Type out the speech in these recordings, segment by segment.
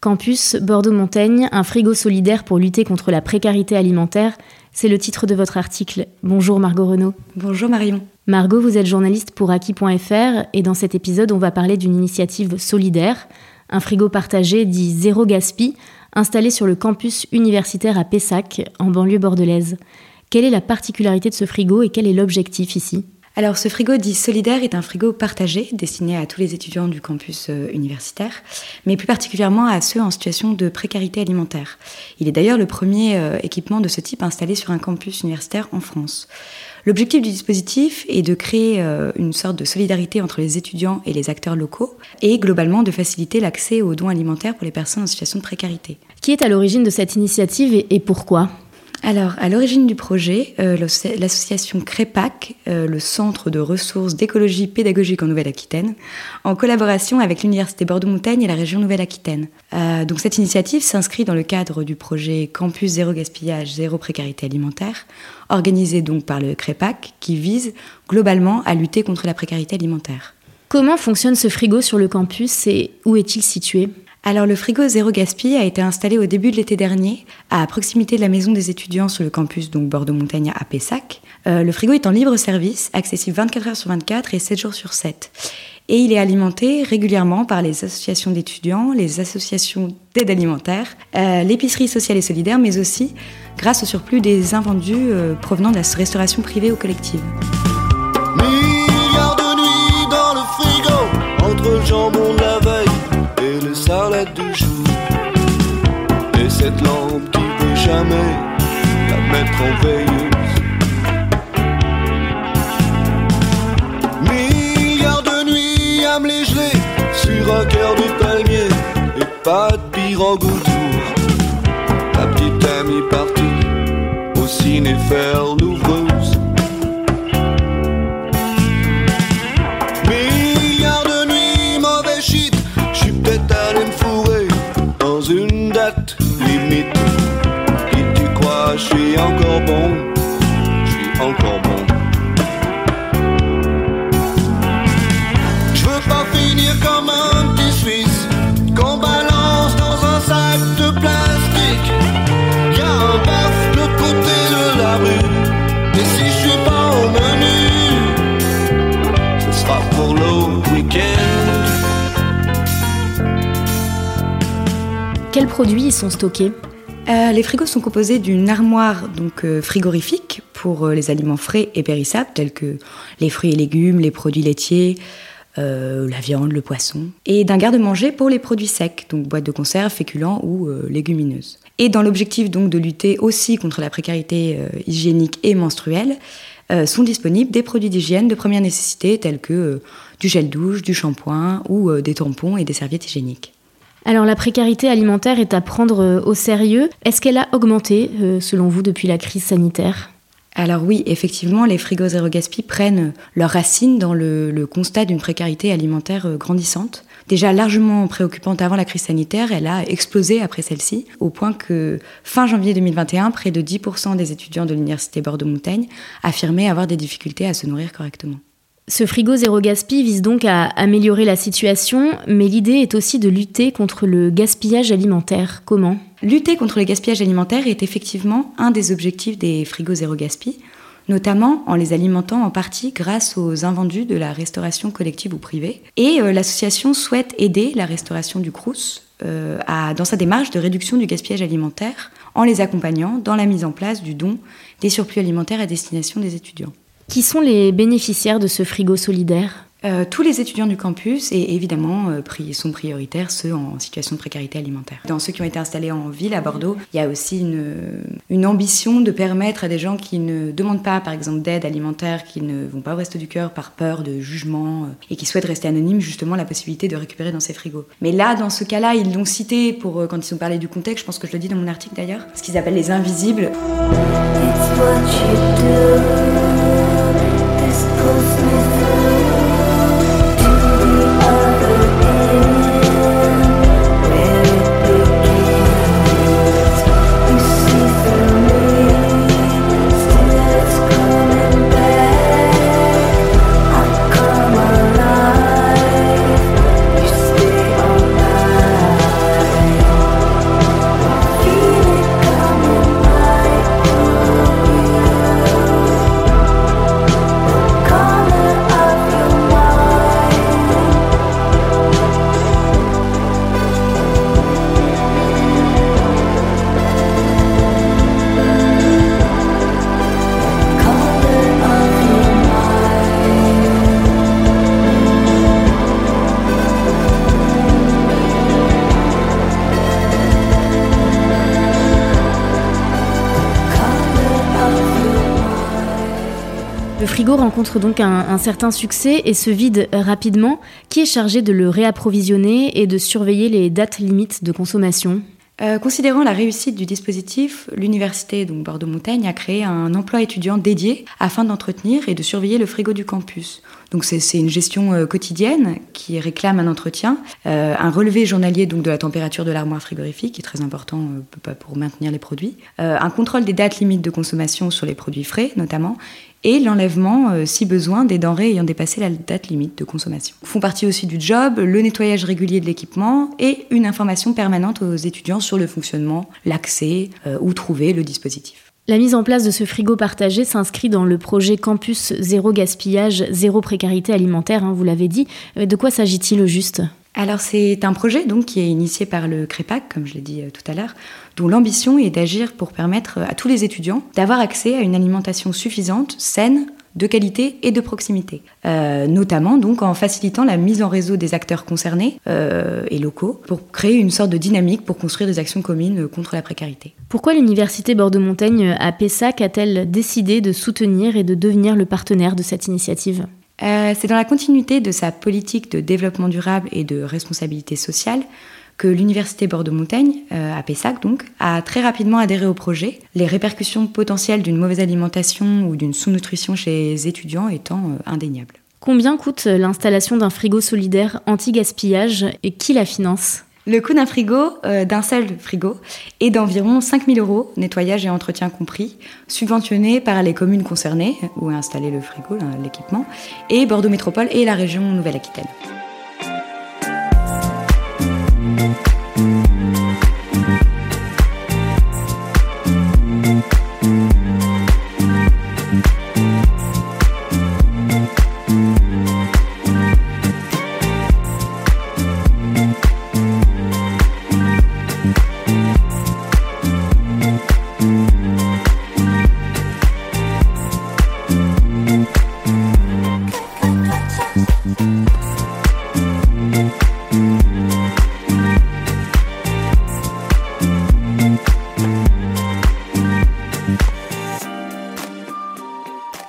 Campus Bordeaux-Montaigne, un frigo solidaire pour lutter contre la précarité alimentaire, c'est le titre de votre article. Bonjour Margot Renaud. Bonjour Marion. Margot, vous êtes journaliste pour Aki.fr et dans cet épisode, on va parler d'une initiative solidaire, un frigo partagé dit Zéro Gaspi, installé sur le campus universitaire à Pessac, en banlieue bordelaise. Quelle est la particularité de ce frigo et quel est l'objectif ici? Alors ce frigo dit solidaire est un frigo partagé destiné à tous les étudiants du campus euh, universitaire, mais plus particulièrement à ceux en situation de précarité alimentaire. Il est d'ailleurs le premier euh, équipement de ce type installé sur un campus universitaire en France. L'objectif du dispositif est de créer euh, une sorte de solidarité entre les étudiants et les acteurs locaux et globalement de faciliter l'accès aux dons alimentaires pour les personnes en situation de précarité. Qui est à l'origine de cette initiative et, et pourquoi? Alors, à l'origine du projet, euh, l'association CREPAC, euh, le Centre de ressources d'écologie pédagogique en Nouvelle-Aquitaine, en collaboration avec l'Université Bordeaux-Montaigne et la région Nouvelle-Aquitaine. Euh, donc, cette initiative s'inscrit dans le cadre du projet Campus Zéro Gaspillage, Zéro Précarité Alimentaire, organisé donc par le CREPAC, qui vise globalement à lutter contre la précarité alimentaire. Comment fonctionne ce frigo sur le campus et où est-il situé? Alors le frigo Zéro Gaspi a été installé au début de l'été dernier à proximité de la maison des étudiants sur le campus donc Bordeaux-Montagne à Pessac. Euh, le frigo est en libre service, accessible 24 heures sur 24 et 7 jours sur 7. Et il est alimenté régulièrement par les associations d'étudiants, les associations d'aide alimentaire, euh, l'épicerie sociale et solidaire, mais aussi grâce au surplus des invendus euh, provenant de la restauration privée ou collective. Les salades du jour. Et cette lampe qui veut jamais la mettre en veilleuse. Milliards de nuits à me geler sur un cœur de palmier et pas de pire en goutour. La petite amie partie au ciné l'ouvreuse. Encore bon. J'suis encore bon. J'veux pas finir comme un petit Suisse qu'on balance dans un sac de plastique. Y'a un baf de côté de la rue. Et si j'suis pas au menu, ce sera pour le week-end. Quels produits y sont stockés? Euh, les frigos sont composés d'une armoire donc euh, frigorifique pour euh, les aliments frais et périssables tels que les fruits et légumes, les produits laitiers, la viande, le poisson, et d'un garde-manger pour les produits secs, donc boîtes de conserve, féculents ou légumineuses. Et dans l'objectif donc de lutter aussi contre la précarité hygiénique et menstruelle, sont disponibles des produits d'hygiène de première nécessité tels que du gel douche, du shampoing ou des tampons et des serviettes hygiéniques. Alors la précarité alimentaire est à prendre euh, au sérieux. Est-ce qu'elle a augmenté, euh, selon vous, depuis la crise sanitaire? Alors oui, effectivement, les frigos zéro prennent leurs racines dans le, le constat d'une précarité alimentaire euh, grandissante. Déjà largement préoccupante avant la crise sanitaire, elle a explosé après celle-ci, au point que fin janvier 2021, près de 10% des étudiants de l'université Bordeaux-Montaigne affirmaient avoir des difficultés à se nourrir correctement. Ce frigo zéro gaspi vise donc à améliorer la situation, mais l'idée est aussi de lutter contre le gaspillage alimentaire. Comment? Lutter contre le gaspillage alimentaire est effectivement un des objectifs des frigos zéro gaspi. notamment en les alimentant en partie grâce aux invendus de la restauration collective ou privée. Et euh, l'association souhaite aider la restauration du Crous euh, dans sa démarche de réduction du gaspillage alimentaire en les accompagnant dans la mise en place du don des surplus alimentaires à destination des étudiants. Qui sont les bénéficiaires de ce frigo solidaire euh, tous les étudiants du campus et évidemment euh, sont prioritaires ceux en situation de précarité alimentaire. Dans ceux qui ont été installés en ville à Bordeaux, il y a aussi une, une ambition de permettre à des gens qui ne demandent pas par exemple d'aide alimentaire, qui ne vont pas au resto du cœur par peur de jugement euh, et qui souhaitent rester anonymes, justement la possibilité de récupérer dans ces frigos. Mais là, dans ce cas-là, ils l'ont cité pour euh, quand ils ont parlé du contexte, je pense que je le dis dans mon article d'ailleurs, ce qu'ils appellent les invisibles. It's what you do. both knew. Frigo rencontre donc un, certain succès et se vide rapidement. Qui est chargé de le réapprovisionner et de surveiller les dates limites de consommation? Euh, considérant la réussite du dispositif, l'université donc Bordeaux-Montaigne a créé un emploi étudiant dédié afin d'entretenir et de surveiller le frigo du campus. Donc c'est une gestion euh, quotidienne qui réclame un entretien, euh, un relevé journalier donc de la température de l'armoire frigorifique qui est très important pour maintenir les produits, un contrôle des dates limites de consommation sur les produits frais notamment et l'enlèvement, euh, si besoin, des denrées ayant dépassé la date limite de consommation. Font partie aussi du job le nettoyage régulier de l'équipement et une information permanente aux étudiants sur le fonctionnement, l'accès euh, ou trouver le dispositif. La mise en place de ce frigo partagé s'inscrit dans le projet Campus Zéro Gaspillage, Zéro Précarité Alimentaire, hein, vous l'avez dit. Euh, de quoi s'agit-il au juste? Alors c'est un projet qui est initié par le CREPAC, comme je l'ai dit tout à l'heure, dont l'ambition est d'agir pour permettre à tous les étudiants d'avoir accès à une alimentation suffisante, saine, de qualité et de proximité, euh, notamment en facilitant la mise en réseau des acteurs concernés euh, et locaux pour créer une sorte de dynamique pour construire des actions communes contre la précarité. Pourquoi l'université Bordeaux-Montaigne à Pessac a-t-elle décidé de soutenir et de devenir le partenaire de cette initiative? Euh, C'est dans la continuité de sa politique de développement durable et de responsabilité sociale que l'université Bordeaux-Montaigne, euh, à Pessac donc, a très rapidement adhéré au projet, les répercussions potentielles d'une mauvaise alimentation ou d'une sous-nutrition chez les étudiants étant euh, indéniables. Combien coûte l'installation d'un frigo solidaire anti-gaspillage et qui la finance? Le coût d'un frigo, euh, d'un seul frigo, est d'environ 5000 euros, nettoyage et entretien compris, subventionné par les communes concernées, où est installé le frigo, l'équipement, et Bordeaux Métropole et la région Nouvelle-Aquitaine.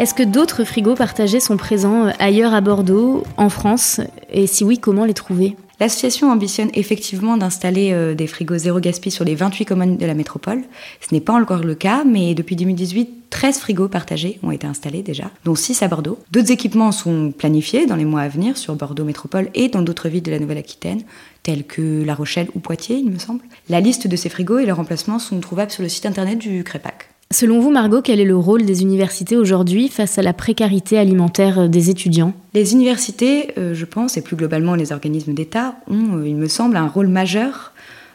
Est-ce que d'autres frigos partagés sont présents euh, ailleurs à Bordeaux, en France? Et si oui, comment les trouver? L'association ambitionne effectivement d'installer euh, des frigos zéro gaspille sur les 28 communes de la métropole. Ce n'est pas encore le cas, mais depuis 2018, 13 frigos partagés ont été installés déjà, dont 6 à Bordeaux. D'autres équipements sont planifiés dans les mois à venir sur Bordeaux Métropole et dans d'autres villes de la Nouvelle-Aquitaine, telles que La Rochelle ou Poitiers, il me semble. La liste de ces frigos et leurs remplacements sont trouvables sur le site internet du CREPAC. Selon vous, Margot, quel est le rôle des universités aujourd'hui face à la précarité alimentaire des étudiants? Les universités, euh, je pense, et plus globalement les organismes d'État, ont, euh, il me semble, un rôle majeur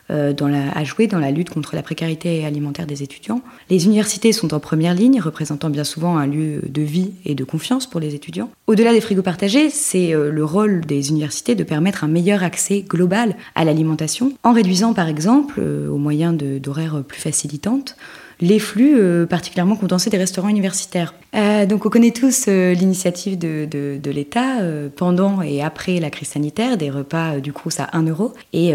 euh, à jouer dans la lutte contre la précarité alimentaire des étudiants. Les universités sont en première ligne, représentant bien souvent un lieu de vie et de confiance pour les étudiants. Au-delà des frigos partagés, c'est euh, le rôle des universités de permettre un meilleur accès global à l'alimentation, en réduisant par exemple, au moyen d'horaires plus facilitantes, les flux euh, particulièrement condensés des restaurants universitaires. Euh, donc on connaît tous euh, l'initiative de, de, l'État pendant et après la crise sanitaire, des repas du Crous à 1 euro. Et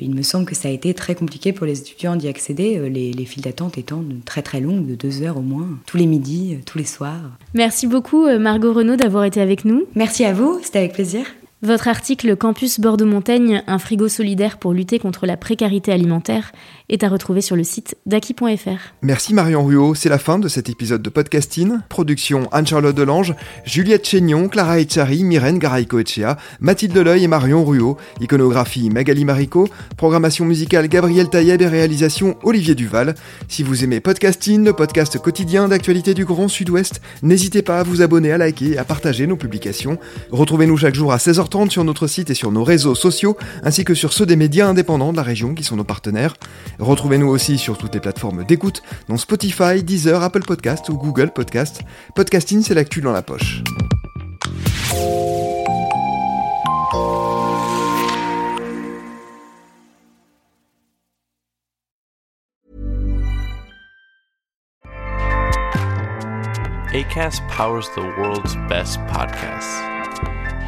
il me semble que ça a été très compliqué pour les étudiants d'y accéder, les, les files d'attente étant très très longues, de deux heures au moins, tous les midis, tous les soirs. Merci beaucoup Margot Renaud d'avoir été avec nous. Merci à vous, c'était avec plaisir. Votre article Campus Bordeaux-Montaigne, un frigo solidaire pour lutter contre la précarité alimentaire est à retrouver sur le site daki.fr. Merci Marion Ruot, c'est la fin de cet épisode de podcasting. Production Anne-Charlotte Delange, Juliette Chénion, Clara Echari, Myrène Garaïco-Echea, Mathilde Deleuil et Marion Ruot, iconographie Magali Marico, programmation musicale Gabriel Taïeb et réalisation Olivier Duval. Si vous aimez podcasting, le podcast quotidien d'actualité du Grand Sud-Ouest, n'hésitez pas à vous abonner, à liker et à partager nos publications. Retrouvez-nous chaque jour à 16h30 sur notre site et sur nos réseaux sociaux, ainsi que sur ceux des médias indépendants de la région qui sont nos partenaires. Retrouvez-nous aussi sur toutes les plateformes d'écoute, dont Spotify, Deezer, Apple Podcast ou Google Podcast. Podcasting, c'est l'actu dans la poche. ACAST powers the world's best podcasts.